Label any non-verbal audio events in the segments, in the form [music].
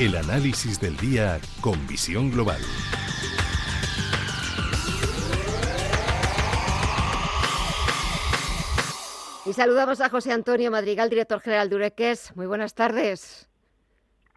El análisis del día con visión global. Y saludamos a José Antonio Madrigal, director general de Ureques. Muy buenas tardes.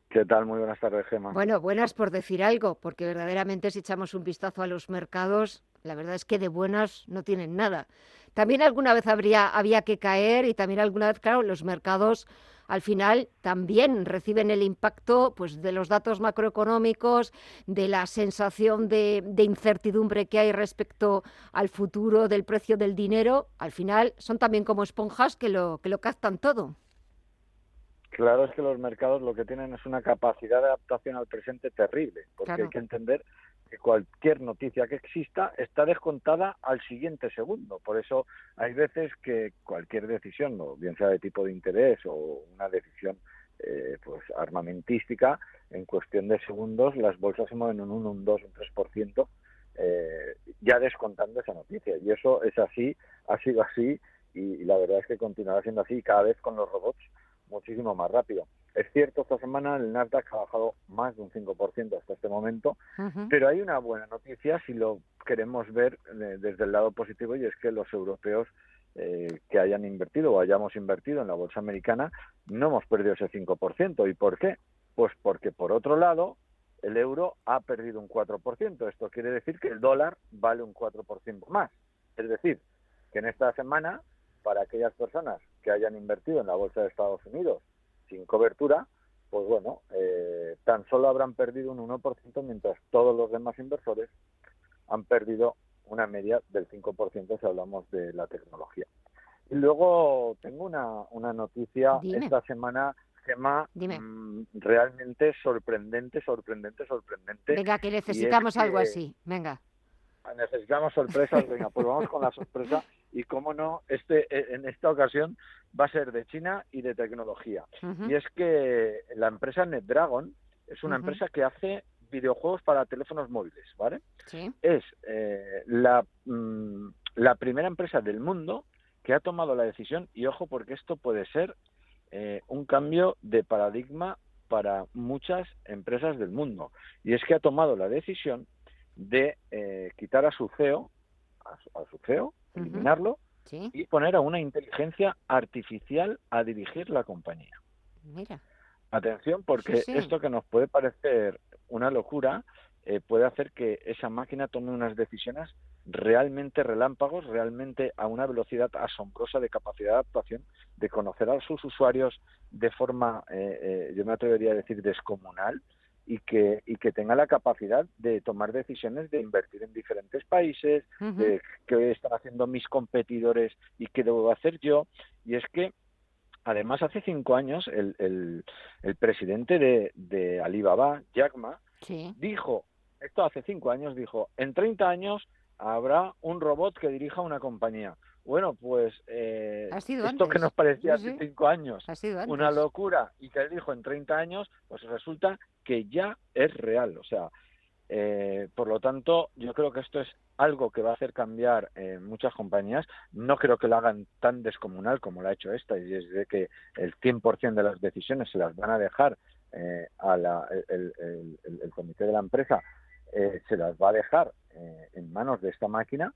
¿Qué tal? Muy buenas tardes, Gemma. Bueno, buenas por decir algo, porque verdaderamente si echamos un vistazo a los mercados, la verdad es que de buenas no tienen nada. También alguna vez habría, había que caer y también alguna vez, claro, los mercados al final también reciben el impacto pues, de los datos macroeconómicos, de la sensación de, de, incertidumbre que hay respecto al futuro del precio del dinero. Al final son también como esponjas que lo, que lo captan todo. Claro, es que los mercados lo que tienen es una capacidad de adaptación al presente terrible, porque Claro. hay que entender que cualquier noticia que exista está descontada al siguiente segundo. Por eso hay veces que cualquier decisión, o bien sea de tipo de interés o una decisión eh, pues armamentística, en cuestión de segundos las bolsas se mueven un 1, un 2, un 3%, eh, ya descontando esa noticia. Y eso es así, ha sido así, y, la verdad es que continuará siendo así cada vez con los robots muchísimo más rápido. Es cierto, esta semana el Nasdaq ha bajado más de un 5% hasta momento, pero hay una buena noticia si lo queremos ver eh, desde el lado positivo y es que los europeos eh, que hayan invertido o hayamos invertido en la bolsa americana no hemos perdido ese 5%. ¿Y por qué? Pues porque por otro lado el euro ha perdido un 4%. Esto quiere decir que el dólar vale un 4% más. Es decir, que en esta semana, para aquellas personas que hayan invertido en la bolsa de Estados Unidos sin cobertura, pues bueno, eh, tan solo habrán perdido un 1% mientras todos los demás inversores han perdido una media del 5% si hablamos de la tecnología. Y luego tengo una, una noticia Dime. esta semana, Gemma, Dime. mm, realmente sorprendente, sorprendente, sorprendente. Venga, que necesitamos algo que- así. Venga. Necesitamos sorpresas, venga, pues vamos con la sorpresa. [laughs] Y cómo no, este eh, en esta ocasión va a ser de China y de tecnología. Y es que la empresa NetDragon es una empresa que hace videojuegos para teléfonos móviles, ¿vale? Sí. Es eh, la, mm, la primera empresa del mundo que ha tomado la decisión, y ojo porque esto puede ser eh, un cambio de paradigma para muchas empresas del mundo, y es que ha tomado la decisión de eh, quitar a su CEO, a su, a su CEO, eliminarlo, Sí. y poner a una inteligencia artificial a dirigir la compañía. Mira. Atención, porque Sí, sí. esto que nos puede parecer una locura eh, puede hacer que esa máquina tome unas decisiones realmente relámpagos, realmente a una velocidad asombrosa de capacidad de adaptación, de conocer a sus usuarios de forma, eh, eh, yo me atrevería a decir, descomunal y que, y que tenga la capacidad de tomar decisiones de invertir en diferentes países, de qué están haciendo mis competidores y qué debo hacer yo. Y es que, además, hace cinco años el, el, el presidente de, de Alibaba, Jack Ma, Sí. dijo, esto hace cinco años, dijo, en 30 años habrá un robot que dirija una compañía. Bueno, pues eh, esto que nos parecía Sí, hace cinco años una locura y que él dijo en 30 años, pues resulta que ya es real. O sea, eh, por lo tanto, yo creo que esto es algo que va a hacer cambiar eh, muchas compañías. No creo que lo hagan tan descomunal como lo ha hecho esta, y es de que el 100% de las decisiones se las van a dejar eh, a la, el, el- el- el comité de la empresa, eh, se las va a dejar eh, en manos de esta máquina.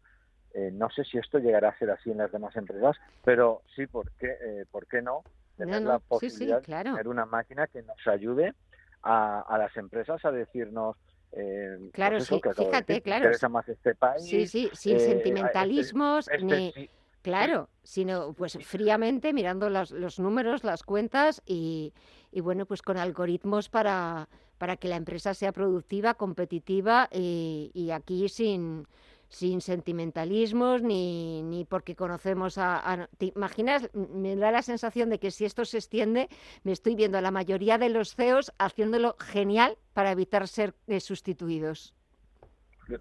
Eh, no sé si esto llegará a ser así en las demás empresas, pero sí, ¿por qué, eh, ¿por qué no? Tener No, la no, sí, sí, posibilidad claro. de tener una máquina que nos ayude a, a las empresas a decirnos eh, Claro, pues eso sí, que acabo de fíjate, claro. interesa más este país Sí, sí, sin eh, sentimentalismos este ni... sí, Claro, sino pues fríamente mirando los, los números, las cuentas y, y bueno, pues con algoritmos para, para que la empresa sea productiva, competitiva y, y aquí sin, sin sentimentalismos ni, ni porque conocemos a, ¿Te imaginas? Me da la sensación de que si esto se extiende, me estoy viendo a la mayoría de los CEOs haciéndolo genial para evitar ser eh, sustituidos.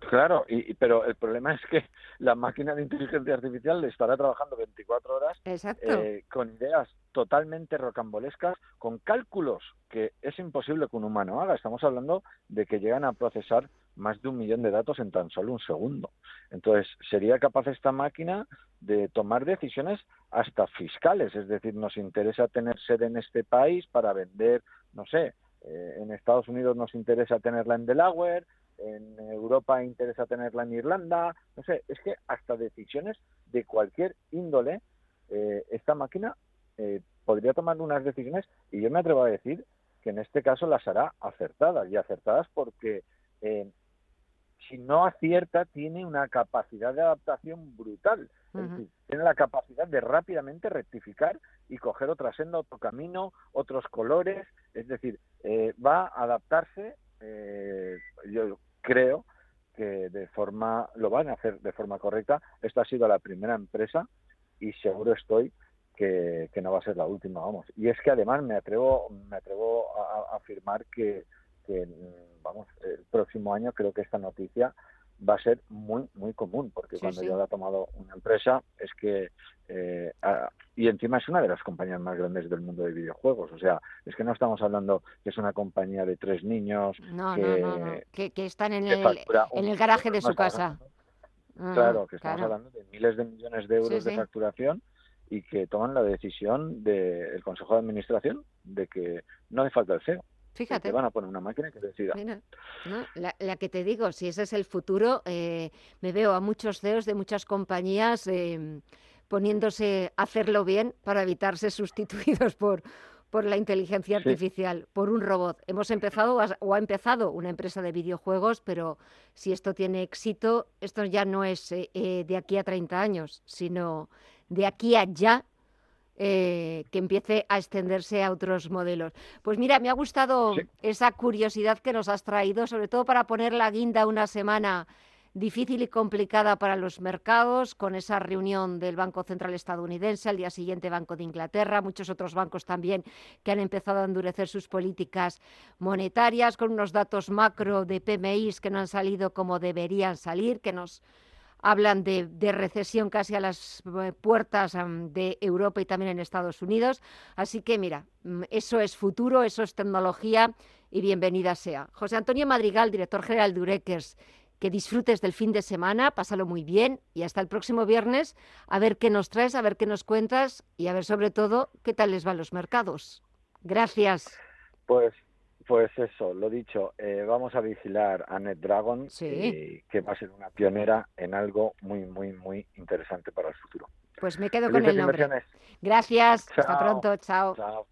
Claro, y, pero el problema es que la máquina de inteligencia artificial estará trabajando 24 horas eh, con ideas totalmente rocambolescas, con cálculos que es imposible que un humano haga. Estamos hablando de que llegan a procesar más de un millón de datos en tan solo un segundo. Entonces, sería capaz esta máquina de tomar decisiones hasta fiscales, es decir, nos interesa tener sede en este país para vender, no sé, eh, en Estados Unidos nos interesa tenerla en Delaware, en Europa interesa tenerla en Irlanda, no sé, es que hasta decisiones de cualquier índole, eh, esta máquina eh, podría tomar unas decisiones y yo me atrevo a decir que en este caso las hará acertadas y acertadas porque eh, si no acierta tiene una capacidad de adaptación brutal, tiene la capacidad de rápidamente rectificar y coger otra senda, otro camino, otros colores, es decir, va a adaptarse eh, yo creo que de forma lo van a hacer de forma correcta. Esta ha sido la primera empresa y seguro estoy que, no va a ser la última, vamos. Y es que además me atrevo me atrevo a, afirmar que, que, vamos, el próximo año creo que esta noticia va a ser muy, muy común, porque cuando ya lo ha tomado una empresa es que, eh, y encima es una de las compañías más grandes del mundo de videojuegos, o sea, es que no estamos hablando que es una compañía de tres niños que, que, están en el, en el garaje de su casa. Ah, claro, que estamos hablando de miles de millones de euros de facturación y que toman la decisión del Consejo de Administración de que no hace falta el CEO. Fíjate. Te van a poner una máquina que decida. la, que te digo, si ese es el futuro, eh, me veo a muchos CEOs de muchas compañías eh, poniéndose a hacerlo bien para evitar ser [laughs] sustituidos por, por la inteligencia artificial, por un robot. Hemos empezado o ha empezado una empresa de videojuegos, pero si esto tiene éxito, esto ya no es eh, de aquí a 30 años, sino de aquí a ya eh, que empiece a extenderse a otros modelos. Pues mira, me ha gustado esa curiosidad que nos has traído, sobre todo para poner la guinda una semana difícil y complicada para los mercados, con esa reunión del Banco Central estadounidense, al día siguiente Banco de Inglaterra, muchos otros bancos también que han empezado a endurecer sus políticas monetarias, con unos datos macro de PMIs que no han salido como deberían salir, que nos hablan de, recesión casi a las eh, puertas de Europa y también en Estados Unidos. Así que mira, mm, eso es futuro, eso es tecnología y bienvenida sea. José Antonio Madrigal, director general de Urequers, que disfrutes del fin de semana, pásalo muy bien y hasta el próximo viernes a ver qué nos traes, a ver qué nos cuentas y a ver sobre todo qué tal les van los mercados. Gracias. Pues pues eso, lo dicho, eh, vamos a vigilar a NetDragon, eh, que va a ser una pionera en algo muy, muy, muy interesante para el futuro. Pues me quedo con el nombre. Gracias, hasta pronto, chao. Chao,